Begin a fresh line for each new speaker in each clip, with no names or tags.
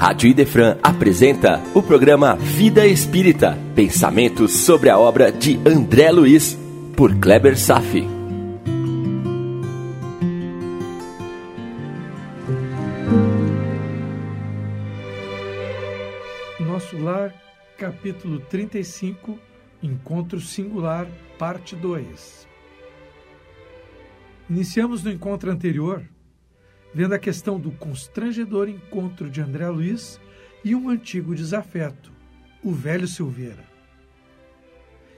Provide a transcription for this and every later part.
Rádio Idefran apresenta o programa Vida Espírita, pensamentos sobre a obra de André Luiz, por Kleber Safi.
Nosso Lar, capítulo 35, Encontro Singular, parte 2. Iniciamos no encontro anterior vendo a questão do constrangedor encontro de André Luiz e um antigo desafeto, o velho Silveira.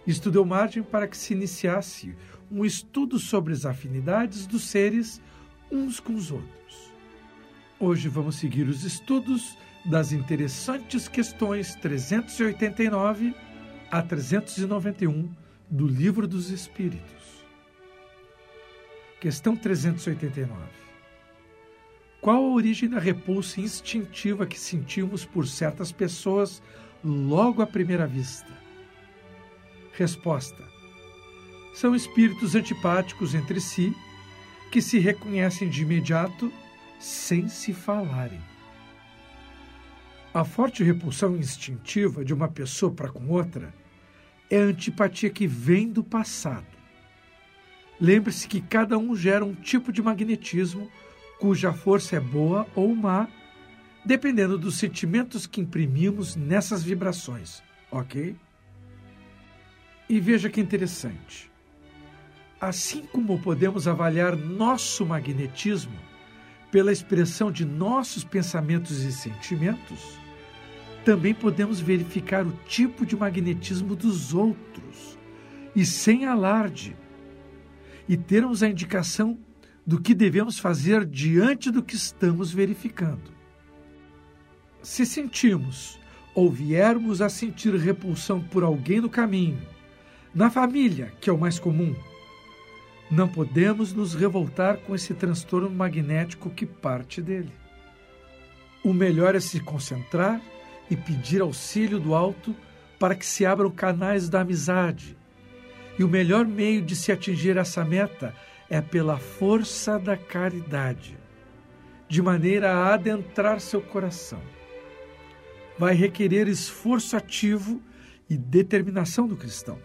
Isto deu margem para que se iniciasse um estudo sobre as afinidades dos seres uns com os outros. Hoje vamos seguir os estudos das interessantes questões 389 a 391 do Livro dos Espíritos. Questão 389 qual a origem da repulsa instintiva que sentimos por certas pessoas logo à primeira vista? Resposta: São espíritos antipáticos entre si que se reconhecem de imediato sem se falarem. A forte repulsão instintiva de uma pessoa para com outra é a antipatia que vem do passado. Lembre-se que cada um gera um tipo de magnetismo cuja força é boa ou má, dependendo dos sentimentos que imprimimos nessas vibrações, ok? E veja que interessante. Assim como podemos avaliar nosso magnetismo pela expressão de nossos pensamentos e sentimentos, também podemos verificar o tipo de magnetismo dos outros, e sem alarde, e termos a indicação do que devemos fazer diante do que estamos verificando. Se sentimos ou viermos a sentir repulsão por alguém no caminho, na família, que é o mais comum, não podemos nos revoltar com esse transtorno magnético que parte dele. O melhor é se concentrar e pedir auxílio do alto para que se abram canais da amizade. E o melhor meio de se atingir essa meta é pela força da caridade, de maneira a adentrar seu coração. Vai requerer esforço ativo e determinação do cristão.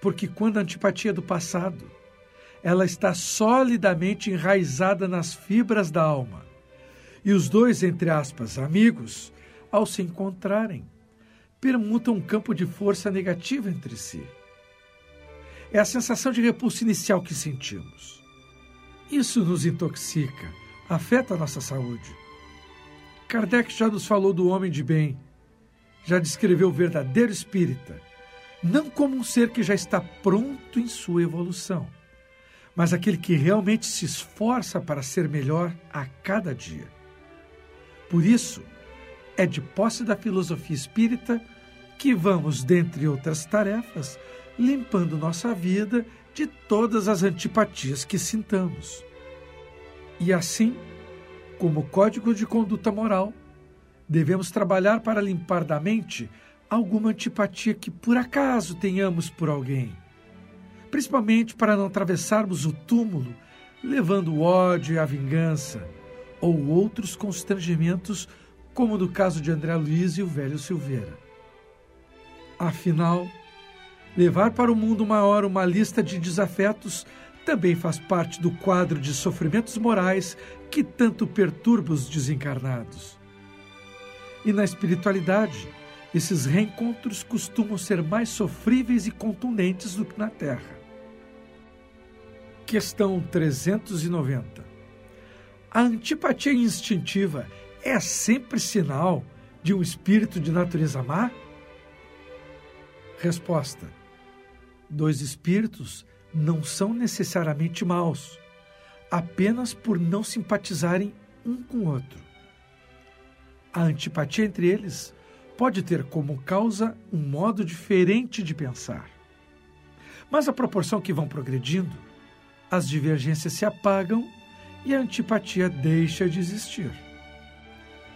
Porque quando a antipatia do passado, ela está solidamente enraizada nas fibras da alma, e os dois, entre aspas, amigos, ao se encontrarem, permutam um campo de força negativa entre si é a sensação de repulso inicial que sentimos. Isso nos intoxica, afeta a nossa saúde. Kardec já nos falou do homem de bem, já descreveu o verdadeiro espírita, não como um ser que já está pronto em sua evolução, mas aquele que realmente se esforça para ser melhor a cada dia. Por isso, é de posse da filosofia espírita que vamos, dentre outras tarefas, limpando nossa vida de todas as antipatias que sintamos. E assim, como código de conduta moral, devemos trabalhar para limpar da mente alguma antipatia que por acaso tenhamos por alguém, principalmente para não atravessarmos o túmulo levando o ódio e a vingança ou outros constrangimentos, como no caso de André Luiz e o velho Silveira. Afinal, Levar para o mundo maior uma lista de desafetos também faz parte do quadro de sofrimentos morais que tanto perturba os desencarnados. E na espiritualidade, esses reencontros costumam ser mais sofríveis e contundentes do que na Terra. Questão 390. A antipatia instintiva é sempre sinal de um espírito de natureza má? Resposta Dois espíritos não são necessariamente maus, apenas por não simpatizarem um com o outro. A antipatia entre eles pode ter como causa um modo diferente de pensar. Mas à proporção que vão progredindo, as divergências se apagam e a antipatia deixa de existir.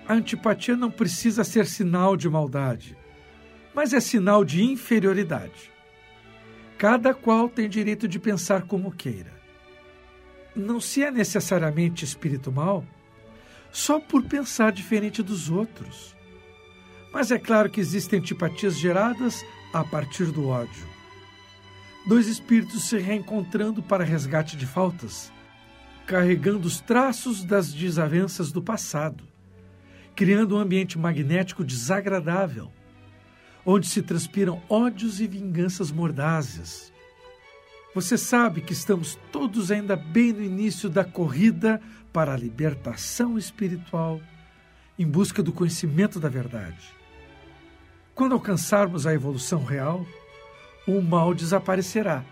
A antipatia não precisa ser sinal de maldade, mas é sinal de inferioridade. Cada qual tem direito de pensar como queira. Não se é necessariamente espírito mal, só por pensar diferente dos outros. Mas é claro que existem antipatias geradas a partir do ódio. Dois espíritos se reencontrando para resgate de faltas, carregando os traços das desavenças do passado, criando um ambiente magnético desagradável, onde se transpiram ódios e vinganças mordazes. Você sabe que estamos todos ainda bem no início da corrida para a libertação espiritual, em busca do conhecimento da verdade. Quando alcançarmos a evolução real, o mal desaparecerá,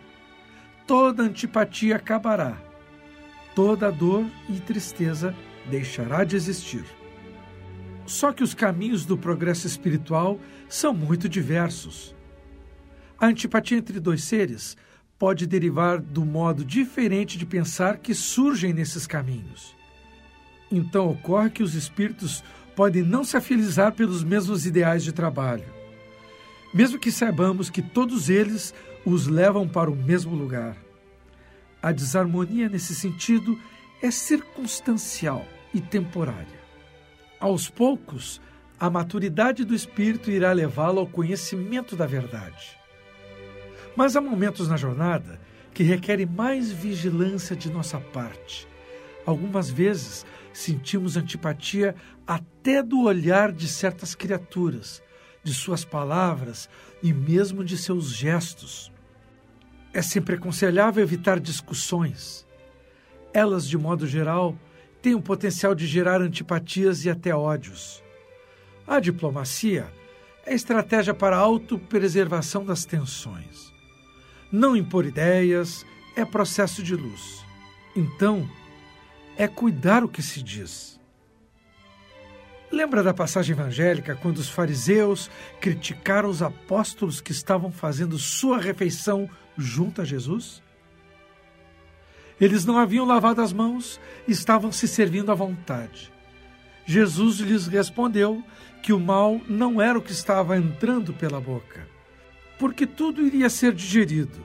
toda antipatia acabará, toda dor e tristeza deixará de existir. Só que os caminhos do progresso espiritual são muito diversos. A antipatia entre dois seres pode derivar do modo diferente de pensar que surgem nesses caminhos. Então ocorre que os espíritos podem não se afinizar pelos mesmos ideais de trabalho, mesmo que saibamos que todos eles os levam para o mesmo lugar. A desarmonia nesse sentido é circunstancial e temporária. Aos poucos, a maturidade do espírito irá levá-lo ao conhecimento da verdade. Mas há momentos na jornada que requerem mais vigilância de nossa parte. Algumas vezes sentimos antipatia até do olhar de certas criaturas, de suas palavras e mesmo de seus gestos. É sempre aconselhável evitar discussões. Elas, de modo geral, têm o potencial de gerar antipatias e até ódios. A diplomacia é estratégia para a autopreservação das tensões. Não impor ideias é processo de luz. Então, é cuidar o que se diz. Lembra da passagem evangélica quando os fariseus criticaram os apóstolos que estavam fazendo sua refeição junto a Jesus? Eles não haviam lavado as mãos estavam se servindo à vontade. Jesus lhes respondeu que o mal não era o que estava entrando pela boca, porque tudo iria ser digerido,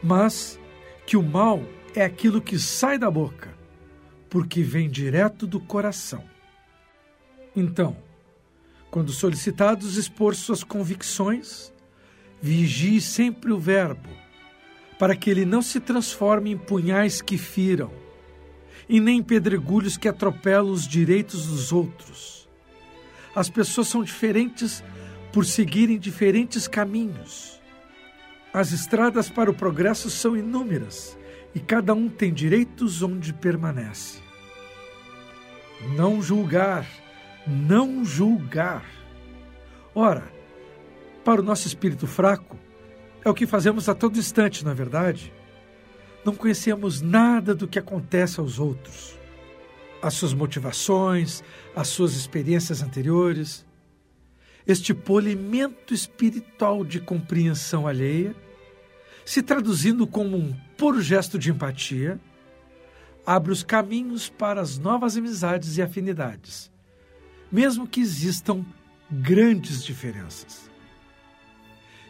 mas que o mal é aquilo que sai da boca, porque vem direto do coração. Então, quando solicitados expor suas convicções, vigie sempre o Verbo, para que ele não se transforme em punhais que firam, e nem em pedregulhos que atropelam os direitos dos outros. As pessoas são diferentes por seguirem diferentes caminhos. As estradas para o progresso são inúmeras e cada um tem direitos onde permanece. Não julgar, não julgar. Ora, para o nosso espírito fraco, é o que fazemos a todo instante, na é verdade. Não conhecemos nada do que acontece aos outros, as suas motivações, as suas experiências anteriores este polimento espiritual de compreensão alheia, se traduzindo como um puro gesto de empatia, abre os caminhos para as novas amizades e afinidades, mesmo que existam grandes diferenças.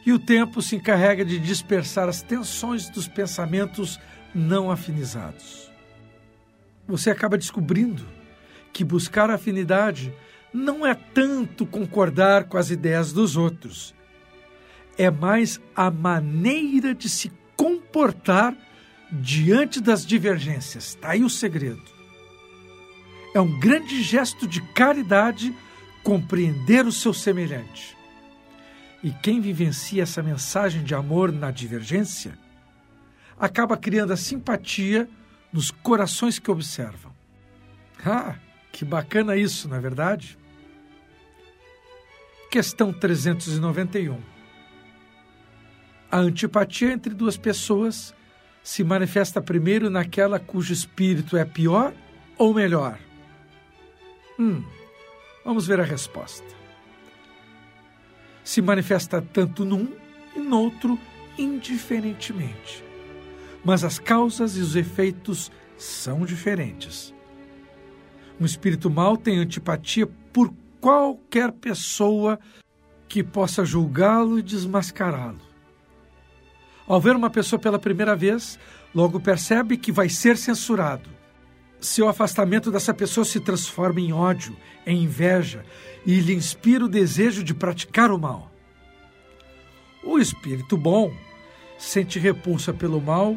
E o tempo se encarrega de dispersar as tensões dos pensamentos não afinizados. Você acaba descobrindo que buscar afinidade não é tanto concordar com as ideias dos outros, é mais a maneira de se comportar diante das divergências. Está aí o segredo. É um grande gesto de caridade compreender o seu semelhante. E quem vivencia essa mensagem de amor na divergência acaba criando a simpatia nos corações que observam. Ah, que bacana isso, não é verdade? Questão 391. A antipatia entre duas pessoas se manifesta primeiro naquela cujo espírito é pior ou melhor? Hum, vamos ver a resposta. Se manifesta tanto num e noutro indiferentemente. Mas as causas e os efeitos são diferentes. Um espírito mau tem antipatia por qualquer pessoa que possa julgá-lo e desmascará-lo. Ao ver uma pessoa pela primeira vez, logo percebe que vai ser censurado. Seu afastamento dessa pessoa se transforma em ódio, em inveja e lhe inspira o desejo de praticar o mal. O espírito bom sente repulsa pelo mal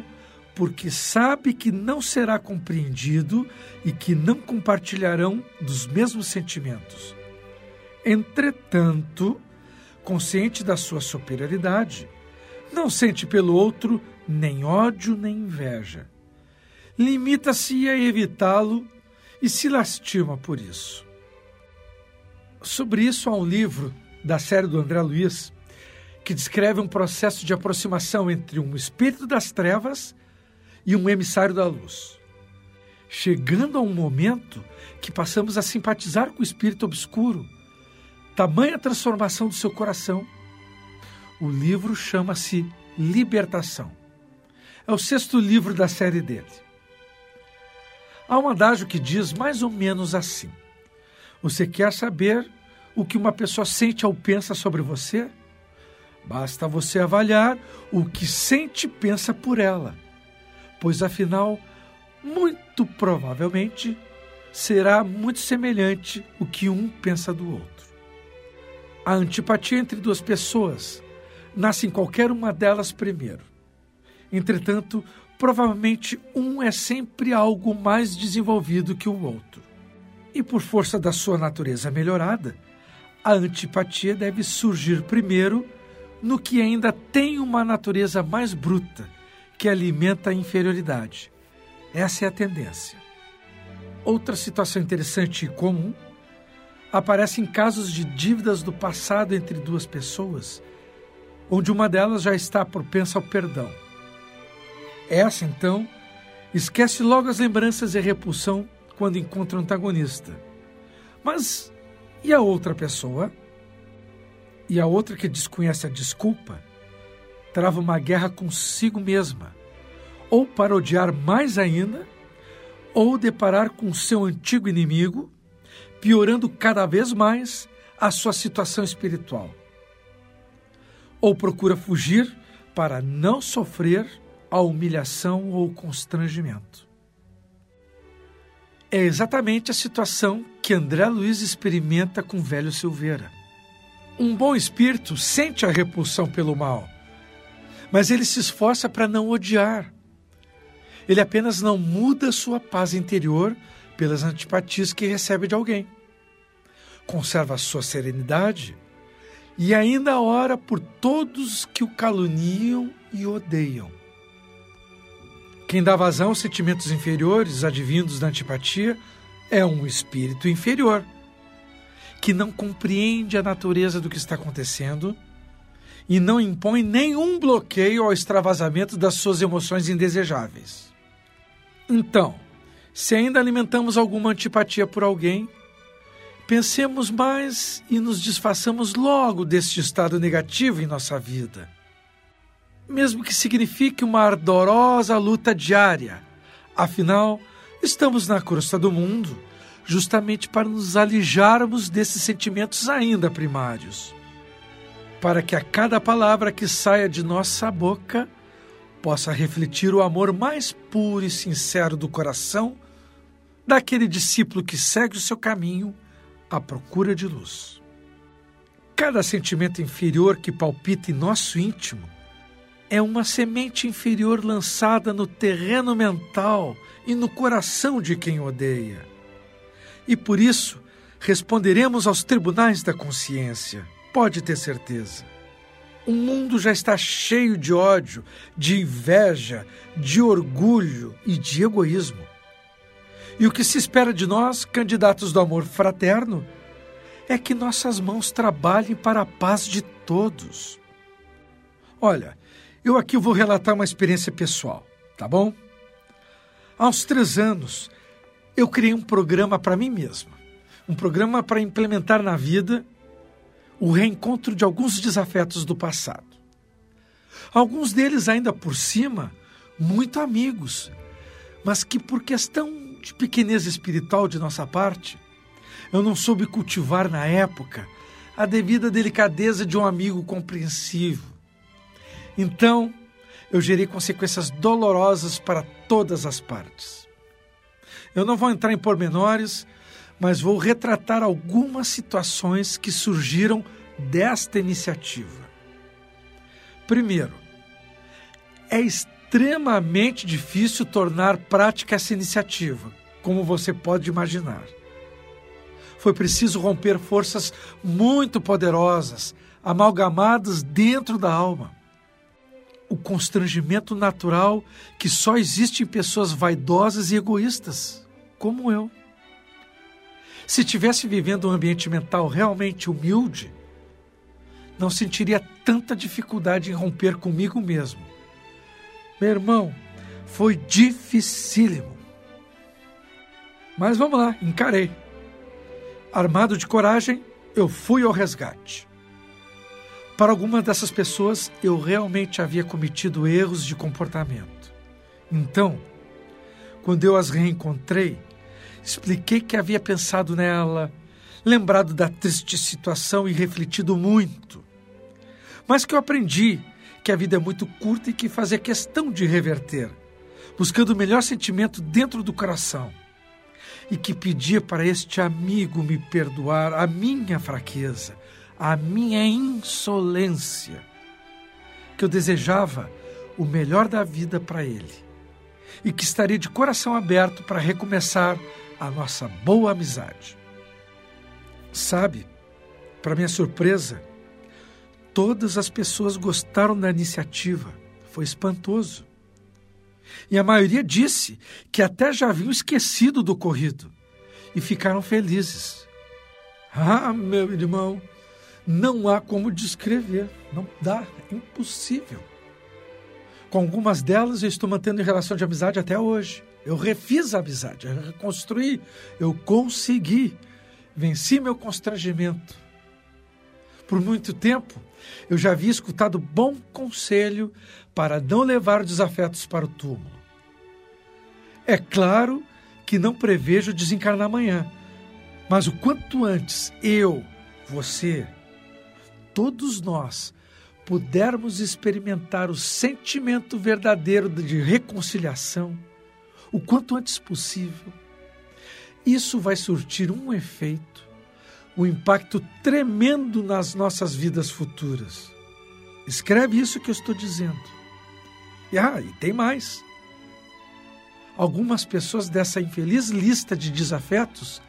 porque sabe que não será compreendido e que não compartilharão dos mesmos sentimentos. Entretanto, consciente da sua superioridade, não sente pelo outro nem ódio nem inveja. Limita-se a evitá-lo e se lastima por isso. Sobre isso há um livro da série do André Luiz que descreve um processo de aproximação entre um espírito das trevas e um emissário da luz. Chegando a um momento que passamos a simpatizar com o espírito obscuro, tamanha transformação do seu coração. O livro chama-se Libertação. É o sexto livro da série dele. Há um adágio que diz mais ou menos assim: Você quer saber o que uma pessoa sente ou pensa sobre você? Basta você avaliar o que sente e pensa por ela, pois afinal, muito provavelmente, será muito semelhante o que um pensa do outro. A antipatia entre duas pessoas nasce em qualquer uma delas primeiro. Entretanto, provavelmente um é sempre algo mais desenvolvido que o outro. E por força da sua natureza melhorada, a antipatia deve surgir primeiro no que ainda tem uma natureza mais bruta, que alimenta a inferioridade. Essa é a tendência. Outra situação interessante e comum aparece em casos de dívidas do passado entre duas pessoas, onde uma delas já está propensa ao perdão. Essa, então, esquece logo as lembranças e a repulsão quando encontra o antagonista. Mas e a outra pessoa? E a outra que desconhece a desculpa trava uma guerra consigo mesma, ou para odiar mais ainda, ou deparar com seu antigo inimigo, piorando cada vez mais a sua situação espiritual ou procura fugir para não sofrer a humilhação ou constrangimento. É exatamente a situação que André Luiz experimenta com velho Silveira. Um bom espírito sente a repulsão pelo mal, mas ele se esforça para não odiar. Ele apenas não muda sua paz interior pelas antipatias que recebe de alguém. Conserva sua serenidade e ainda ora por todos que o caluniam e odeiam. Quem dá vazão aos sentimentos inferiores advindos da antipatia é um espírito inferior, que não compreende a natureza do que está acontecendo e não impõe nenhum bloqueio ao extravasamento das suas emoções indesejáveis. Então, se ainda alimentamos alguma antipatia por alguém, Pensemos mais e nos desfaçamos logo deste estado negativo em nossa vida. Mesmo que signifique uma ardorosa luta diária, afinal, estamos na crosta do mundo justamente para nos alijarmos desses sentimentos ainda primários. Para que a cada palavra que saia de nossa boca possa refletir o amor mais puro e sincero do coração daquele discípulo que segue o seu caminho à procura de luz. Cada sentimento inferior que palpita em nosso íntimo é uma semente inferior lançada no terreno mental e no coração de quem odeia. E por isso responderemos aos tribunais da consciência, pode ter certeza. O mundo já está cheio de ódio, de inveja, de orgulho e de egoísmo. E o que se espera de nós, candidatos do amor fraterno, é que nossas mãos trabalhem para a paz de todos. Olha, eu aqui vou relatar uma experiência pessoal, tá bom? Uns três anos, eu criei um programa para mim mesma, um programa para implementar na vida o reencontro de alguns desafetos do passado. Alguns deles ainda por cima, muito amigos, mas que por questão de pequenez espiritual de nossa parte, eu não soube cultivar na época a devida delicadeza de um amigo compreensivo. Então, eu gerei consequências dolorosas para todas as partes. Eu não vou entrar em pormenores, mas vou retratar algumas situações que surgiram desta iniciativa. Primeiro, é extremamente difícil tornar prática essa iniciativa, como você pode imaginar. Foi preciso romper forças muito poderosas, amalgamadas dentro da alma. O constrangimento natural que só existe em pessoas vaidosas e egoístas, como eu. Se tivesse vivendo um ambiente mental realmente humilde, não sentiria tanta dificuldade em romper comigo mesmo. Meu irmão, foi dificílimo. Mas vamos lá, encarei. Armado de coragem, eu fui ao resgate. Para algumas dessas pessoas, eu realmente havia cometido erros de comportamento. Então, quando eu as reencontrei, expliquei que havia pensado nela, lembrado da triste situação e refletido muito. Mas que eu aprendi que a vida é muito curta e que fazia questão de reverter, buscando o melhor sentimento dentro do coração. E que pedia para este amigo me perdoar a minha fraqueza, a minha insolência, que eu desejava o melhor da vida para ele e que estaria de coração aberto para recomeçar a nossa boa amizade. Sabe, para minha surpresa, todas as pessoas gostaram da iniciativa. Foi espantoso. E a maioria disse que até já haviam esquecido do ocorrido e ficaram felizes. Ah, meu irmão, não há como descrever, não dá, é impossível. Com algumas delas eu estou mantendo relação de amizade até hoje. Eu refiz a amizade, eu reconstruí, eu consegui, venci meu constrangimento. Por muito tempo, eu já havia escutado bom conselho para não levar desafetos para o túmulo. É claro que não prevejo desencarnar amanhã, mas o quanto antes eu, você, todos nós pudermos experimentar o sentimento verdadeiro de reconciliação, o quanto antes possível, isso vai surtir um efeito, um impacto tremendo nas nossas vidas futuras. Escreve isso que eu estou dizendo. E, ah, e tem mais. Algumas pessoas dessa infeliz lista de desafetos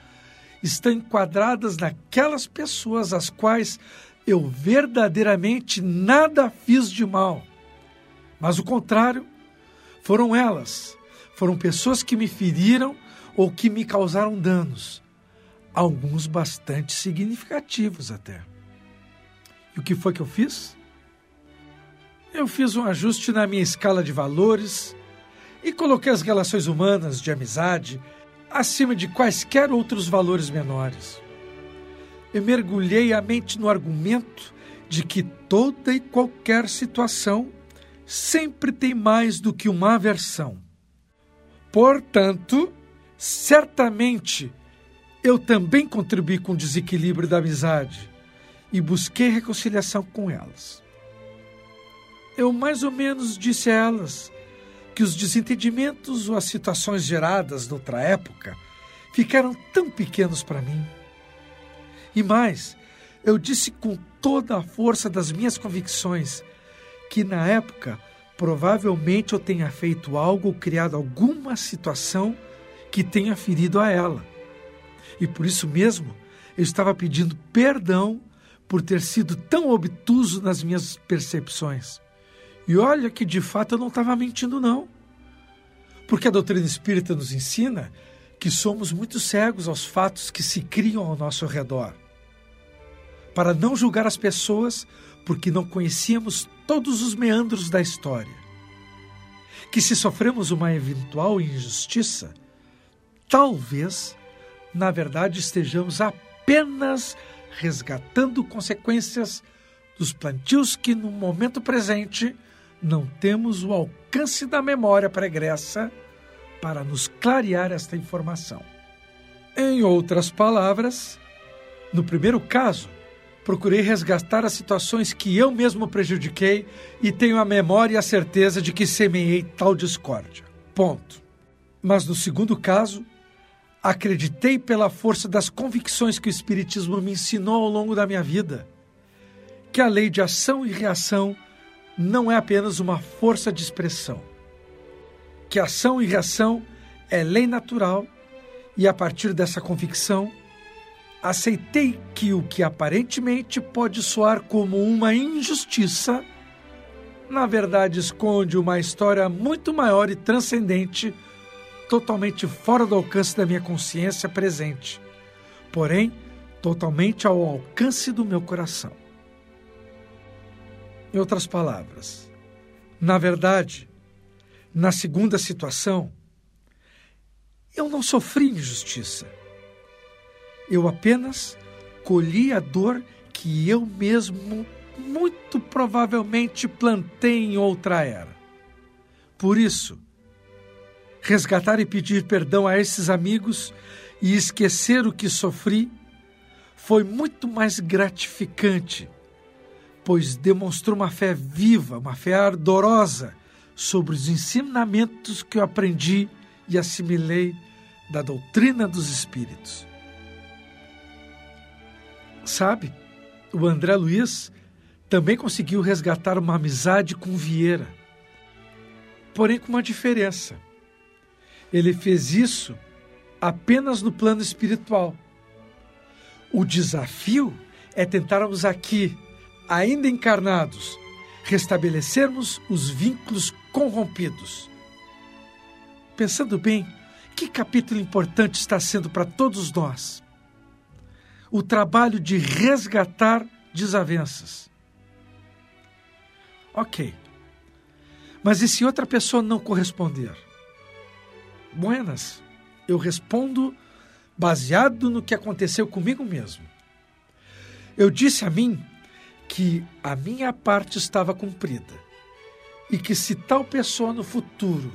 estão enquadradas naquelas pessoas às quais eu verdadeiramente nada fiz de mal. Mas o contrário, foram elas, foram pessoas que me feriram ou que me causaram danos, alguns bastante significativos até. E o que foi que eu fiz? Eu fiz um ajuste na minha escala de valores e coloquei as relações humanas de amizade acima de quaisquer outros valores menores eu mergulhei a mente no argumento de que toda e qualquer situação sempre tem mais do que uma aversão. Portanto, certamente eu também contribuí com o desequilíbrio da amizade e busquei reconciliação com elas. Eu mais ou menos disse a elas que os desentendimentos ou as situações geradas noutra época ficaram tão pequenos para mim e mais, eu disse com toda a força das minhas convicções que na época provavelmente eu tenha feito algo ou criado alguma situação que tenha ferido a ela. E por isso mesmo eu estava pedindo perdão por ter sido tão obtuso nas minhas percepções. E olha que de fato eu não estava mentindo, não. Porque a doutrina espírita nos ensina que somos muito cegos aos fatos que se criam ao nosso redor para não julgar as pessoas porque não conhecíamos todos os meandros da história. Que se sofremos uma eventual injustiça, talvez, na verdade, estejamos apenas resgatando consequências dos plantios que, no momento presente, não temos o alcance da memória pregressa para nos clarear esta informação. Em outras palavras, no primeiro caso, Procurei resgatar as situações que eu mesmo prejudiquei e tenho a memória e a certeza de que semeei tal discórdia. Ponto. Mas no segundo caso, Acreditei pela força das convicções que o Espiritismo me ensinou ao longo da minha vida, que a lei de ação e reação não é apenas uma força de expressão, que ação e reação é lei natural e a partir dessa convicção aceitei que o que aparentemente pode soar como uma injustiça, na verdade esconde uma história muito maior e transcendente totalmente fora do alcance da minha consciência presente, porém totalmente ao alcance do meu coração. Em outras palavras, na verdade, na segunda situação, eu não sofri injustiça. Eu apenas colhi a dor que eu mesmo muito provavelmente plantei em outra era. Por isso, resgatar e pedir perdão a esses amigos e esquecer o que sofri foi muito mais gratificante, pois demonstrou uma fé viva, uma fé ardorosa sobre os ensinamentos que eu aprendi e assimilei da doutrina dos espíritos. Sabe, o André Luiz também conseguiu resgatar uma amizade com Vieira, porém com uma diferença. Ele fez isso apenas no plano espiritual. O desafio é tentarmos aqui, ainda encarnados, restabelecermos os vínculos corrompidos. Pensando bem, que capítulo importante está sendo para todos nós? O trabalho de resgatar desavenças. Ok. Mas e se outra pessoa não corresponder? Buenas. Eu respondo baseado no que aconteceu comigo mesmo. Eu disse a mim que a minha parte estava cumprida e que se tal pessoa no futuro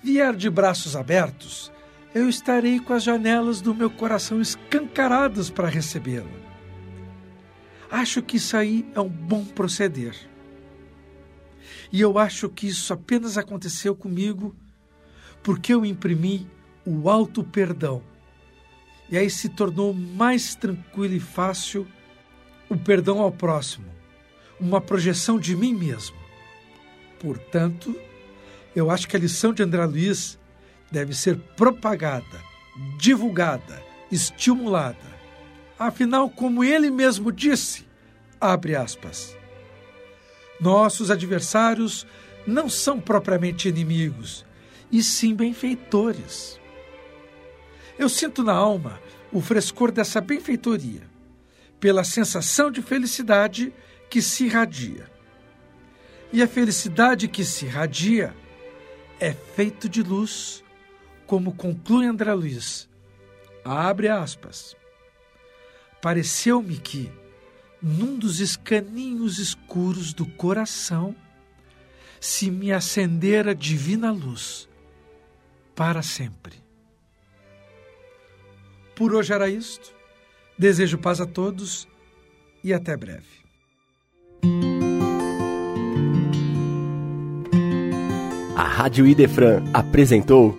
vier de braços abertos, eu estarei com as janelas do meu coração escancaradas para recebê-la. Acho que isso aí é um bom proceder. E eu acho que isso apenas aconteceu comigo porque eu imprimi o alto perdão. E aí se tornou mais tranquilo e fácil o perdão ao próximo, uma projeção de mim mesmo. Portanto, eu acho que a lição de André Luiz deve ser propagada, divulgada, estimulada. Afinal, como ele mesmo disse, abre aspas, nossos adversários não são propriamente inimigos, e sim benfeitores. Eu sinto na alma o frescor dessa benfeitoria, pela sensação de felicidade que se irradia. E a felicidade que se irradia é feito de luz, como conclui André Luiz. Abre aspas. Pareceu-me que, num dos escaninhos escuros do coração, se me acendera divina luz para sempre. Por hoje era isto. Desejo paz a todos e até breve.
A Rádio Idefran apresentou